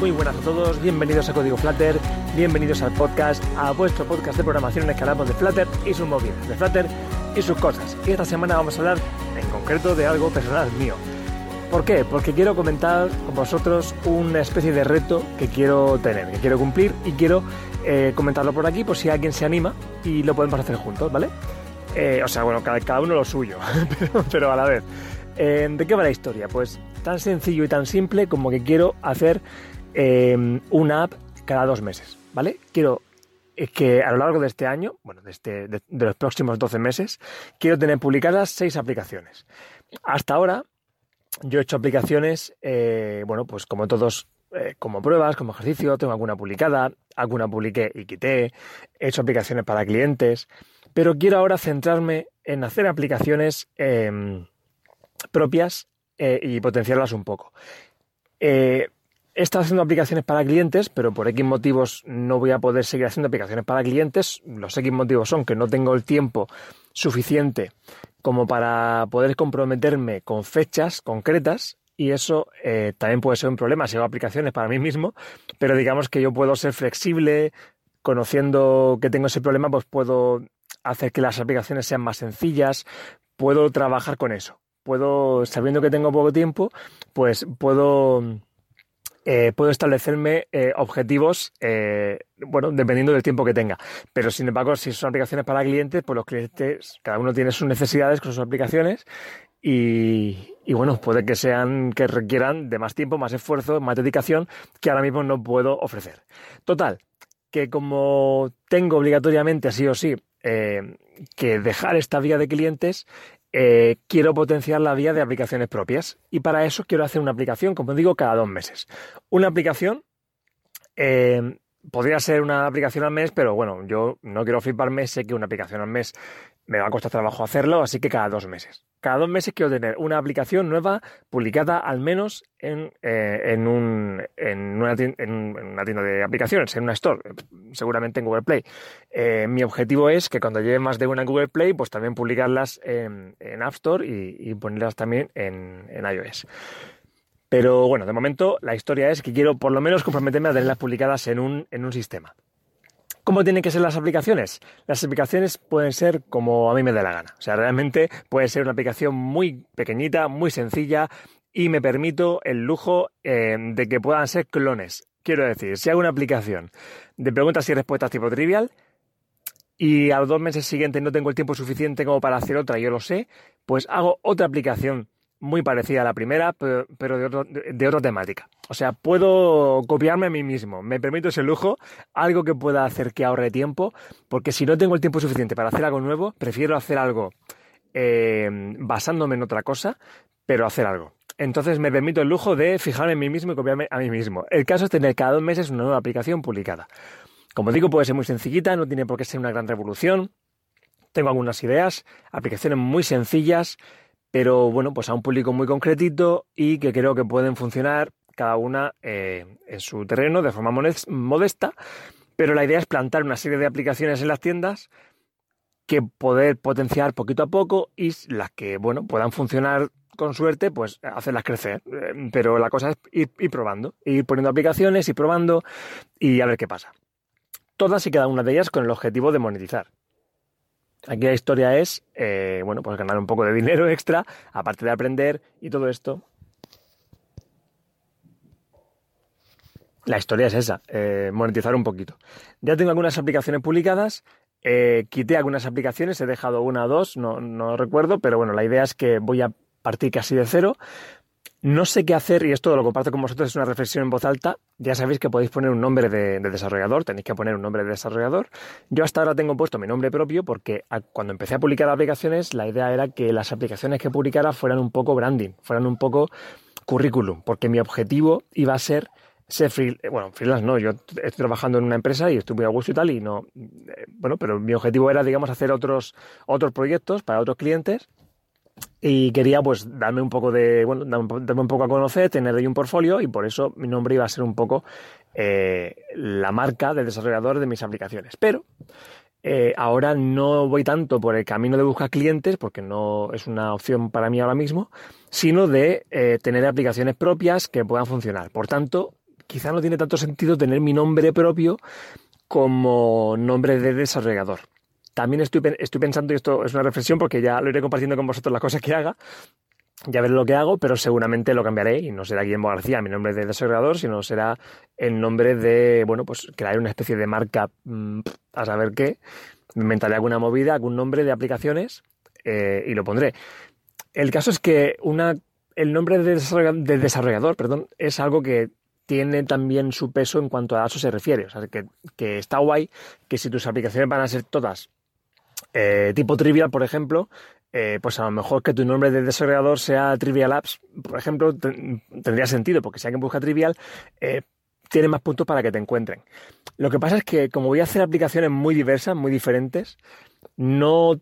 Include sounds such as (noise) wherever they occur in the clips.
Muy buenas a todos, bienvenidos a Código Flutter, bienvenidos al podcast, a vuestro podcast de programación en el que hablamos de Flutter y sus movidas, de Flutter y sus cosas. Y esta semana vamos a hablar en concreto de algo personal mío. ¿Por qué? Porque quiero comentar con vosotros una especie de reto que quiero tener, que quiero cumplir y quiero eh, comentarlo por aquí por si alguien se anima y lo podemos hacer juntos, ¿vale? Eh, o sea, bueno, cada, uno lo suyo, (laughs) pero, a la vez. Eh, ¿De qué va la historia? Pues tan sencillo y tan simple como que quiero hacer una app cada dos meses, ¿vale? Quiero que a lo largo de este año, bueno, de, este, de, los próximos 12 meses, quiero tener publicadas seis aplicaciones. Hasta ahora, yo he hecho aplicaciones, bueno, pues como todos eh, como pruebas, como ejercicio, tengo alguna publicada, alguna publiqué y quité, he hecho aplicaciones para clientes, pero quiero ahora centrarme en hacer aplicaciones em, propias eh, y potenciarlas un poco. Eh, he estado haciendo aplicaciones para clientes, pero por X motivos no voy a poder seguir haciendo aplicaciones para clientes. Los X motivos son que no tengo el tiempo suficiente como para poder comprometerme con fechas concretas y eso eh, también puede ser un problema si hago aplicaciones para mí mismo, pero digamos que yo puedo ser flexible, conociendo que tengo ese problema, pues puedo hacer que las aplicaciones sean más sencillas, puedo trabajar con eso. Puedo, sabiendo que tengo poco tiempo, pues puedo, eh, puedo establecerme eh, objetivos, bueno, dependiendo del tiempo que tenga. Pero sin embargo, si son aplicaciones para clientes, pues los clientes, cada uno tiene sus necesidades con sus aplicaciones y, bueno, puede que sean que requieran de más tiempo, más esfuerzo, más dedicación que ahora mismo no puedo ofrecer. Total, que como tengo obligatoriamente, sí o sí, eh, que dejar esta vía de clientes, eh, quiero potenciar la vía de aplicaciones propias. Y para eso quiero hacer una aplicación, como digo, cada dos meses. Una aplicación eh, podría ser una aplicación al mes, pero bueno, yo no quiero fliparme, sé que una aplicación al mes me va a costar trabajo hacerlo, así que cada dos meses. Cada dos meses quiero tener una aplicación nueva publicada al menos en, eh, en, un, en, una tienda, de aplicaciones, en una store, seguramente en Google Play. Eh, mi objetivo es que cuando lleve más de una en Google Play, pues también publicarlas en, App Store y, y ponerlas también en, iOS. Pero bueno, de momento la historia es que quiero por lo menos comprometerme a tenerlas publicadas en un, en un sistema. ¿Cómo tienen que ser las aplicaciones? Las aplicaciones pueden ser como a mí me dé la gana. O sea, realmente puede ser una aplicación muy pequeñita, muy sencilla y me permito el lujo eh, de que puedan ser clones. Quiero decir, si hago una aplicación de preguntas y respuestas tipo trivial y a los dos meses siguientes no tengo el tiempo suficiente como para hacer otra, yo lo sé, pues hago otra aplicación muy parecida a la primera, pero, de, otra temática. O sea, puedo copiarme a mí mismo, me permito ese lujo, algo que pueda hacer que ahorre tiempo, porque si no tengo el tiempo suficiente para hacer algo nuevo, prefiero hacer algo eh, basándome en otra cosa, pero hacer algo. Entonces me permito el lujo de fijarme en mí mismo y copiarme a mí mismo. El caso es tener cada dos meses una nueva aplicación publicada. Como digo, puede ser muy sencillita, no tiene por qué ser una gran revolución. Tengo algunas ideas, aplicaciones muy sencillas, pero bueno, pues a un público muy concretito y que creo que pueden funcionar cada una eh, en su terreno de forma modesta, pero la idea es plantar una serie de aplicaciones en las tiendas que poder potenciar poquito a poco y las que, bueno, puedan funcionar con suerte, pues hacerlas crecer. Eh, pero la cosa es ir, probando, ir poniendo aplicaciones, ir probando y a ver qué pasa. Todas y cada una de ellas con el objetivo de monetizar. Aquí la historia es, eh, bueno, pues ganar un poco de dinero (laughs) extra, aparte de aprender y todo esto. La historia es esa, eh, monetizar un poquito. Ya tengo algunas aplicaciones publicadas, eh, quité algunas aplicaciones, he dejado una o dos, no, no recuerdo, pero bueno, la idea es que voy a partir casi de cero no sé qué hacer y esto lo comparto con vosotros, es una reflexión en voz alta. Ya sabéis que podéis poner un nombre de, desarrollador, tenéis que poner un nombre de desarrollador. Yo hasta ahora tengo puesto mi nombre propio porque cuando empecé a publicar aplicaciones, la idea era que las aplicaciones que publicara fueran un poco branding, fueran un poco currículum, porque mi objetivo iba a ser ser free, bueno, freelance no, yo estoy trabajando en una empresa y muy a gusto y tal y no, eh, bueno, pero mi objetivo era, digamos, hacer otros, otros proyectos para otros clientes y quería pues darme un poco de, bueno, darme un poco a conocer, tener ahí un portfolio y por eso mi nombre iba a ser un poco eh, la marca de desarrollador de mis aplicaciones. Pero eh, ahora no voy tanto por el camino de buscar clientes, porque no es una opción para mí ahora mismo, sino de eh, tener aplicaciones propias que puedan funcionar. Por tanto, quizá no tiene tanto sentido tener mi nombre propio como nombre de desarrollador. También estoy, estoy pensando, y esto es una reflexión porque ya lo iré compartiendo con vosotros las cosas que haga, ya veré lo que hago, pero seguramente lo cambiaré y no será Guillermo García, mi nombre de desarrollador, sino será el nombre de, bueno, pues crear una especie de marca, mm, a saber qué, inventaré alguna movida, algún nombre de aplicaciones eh, y lo pondré. El caso es que una, el nombre de desarrollador, perdón, es algo que tiene también su peso en cuanto a eso se refiere. O sea, que, que está guay que si tus aplicaciones van a ser todas eh, tipo Trivial, por ejemplo, eh, pues a lo mejor que tu nombre de desarrollador sea Trivial Apps, por ejemplo, tendría sentido, porque si alguien busca Trivial, eh, tiene más puntos para que te encuentren. Lo que pasa es que como voy a hacer aplicaciones muy diversas, muy diferentes, no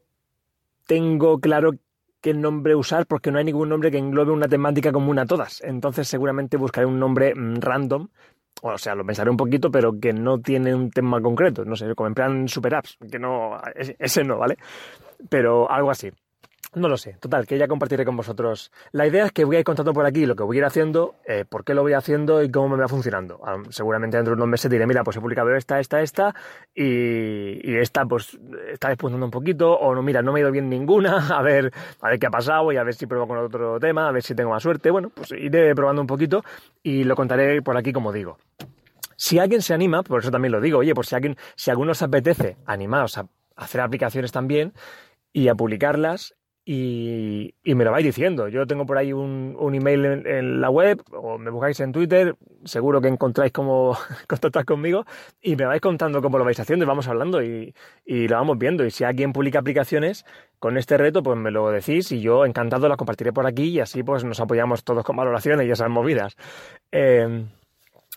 tengo claro qué nombre usar porque no hay ningún nombre que englobe una temática común a todas. Entonces seguramente buscaré un nombre mm, random o sea, lo pensaré un poquito, pero que no tiene un tema concreto, no sé, como en plan super apps, que no, ese no, ¿vale? Pero algo así. No lo sé, total, que ya compartiré con vosotros. La idea es que voy a ir contando por aquí lo que voy a ir haciendo, eh, por qué lo voy haciendo y cómo me va funcionando. Ah, seguramente dentro de unos meses diré, mira, pues he publicado esta, esta, esta, y, esta pues está despuntando un poquito, o no, mira, no me ha ido bien ninguna, (laughs) a ver, a ver qué ha pasado y a ver si pruebo con otro tema, a ver si tengo más suerte. Bueno, pues iré probando un poquito y lo contaré por aquí como digo. Si alguien se anima, por eso también lo digo, oye, por si alguien, si alguno os apetece, animaos a hacer aplicaciones también y a publicarlas y, me lo vais diciendo. Yo tengo por ahí un, email en, la web o me buscáis en Twitter, seguro que encontráis cómo (laughs) contactar conmigo y me vais contando cómo lo vais haciendo y vamos hablando y, lo vamos viendo. Y si alguien publica aplicaciones con este reto, pues me lo decís y yo encantado las compartiré por aquí y así pues nos apoyamos todos con valoraciones y esas movidas. Eh,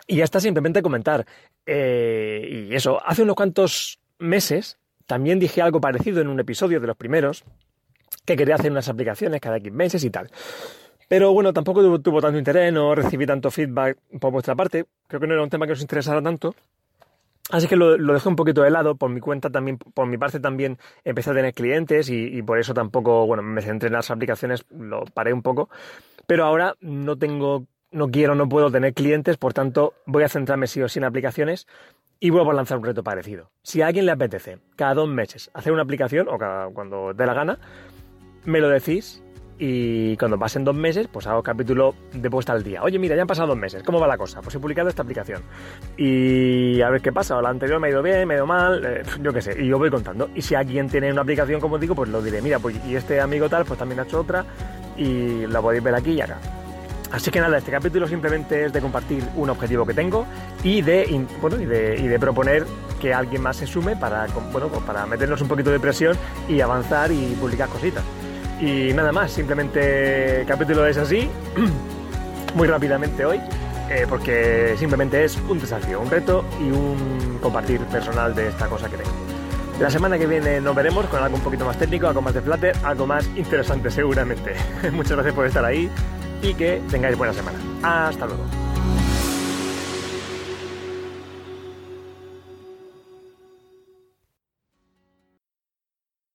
y ya está simplemente comentar. Eh, y eso, hace unos cuantos meses también dije algo parecido en un episodio de los primeros que quería hacer unas aplicaciones cada 15 meses y tal. Pero bueno, tampoco tuvo, tanto interés, no recibí tanto feedback por vuestra parte. Creo que no era un tema que os interesara tanto. Así que lo, dejé un poquito de lado, por mi cuenta también, por mi parte también empecé a tener clientes y, por eso tampoco, bueno, me centré en las aplicaciones, lo paré un poco. Pero ahora no tengo, no quiero, no puedo tener clientes, por tanto voy a centrarme sí o sí en aplicaciones y vuelvo a lanzar un reto parecido. Si a alguien le apetece cada dos meses hacer una aplicación o cada, cuando dé la gana, me lo decís y cuando pasen dos meses, pues hago capítulo de puesta al día. Oye, mira, ya han pasado dos meses, ¿cómo va la cosa? Pues he publicado esta aplicación. Y a ver qué pasa, la anterior me ha ido bien, me ha ido mal, eh, yo qué sé, y yo voy contando. Y si alguien tiene una aplicación, como digo, pues lo diré, mira, pues y este amigo tal, pues también ha hecho otra, y la podéis ver aquí y acá. Así que nada, este capítulo simplemente es de compartir un objetivo que tengo y de, bueno, y de, y de proponer que alguien más se sume para, bueno, pues para meternos un poquito de presión y avanzar y publicar cositas. Y nada más, simplemente capítulo es así, (clears throat) muy rápidamente hoy, eh, porque simplemente es un desafío, un reto y un compartir personal de esta cosa que tengo. La semana que viene nos veremos con algo un poquito más técnico, algo más de Flutter, algo más interesante seguramente. (laughs) Muchas gracias por estar ahí y que tengáis buena semana. Hasta luego.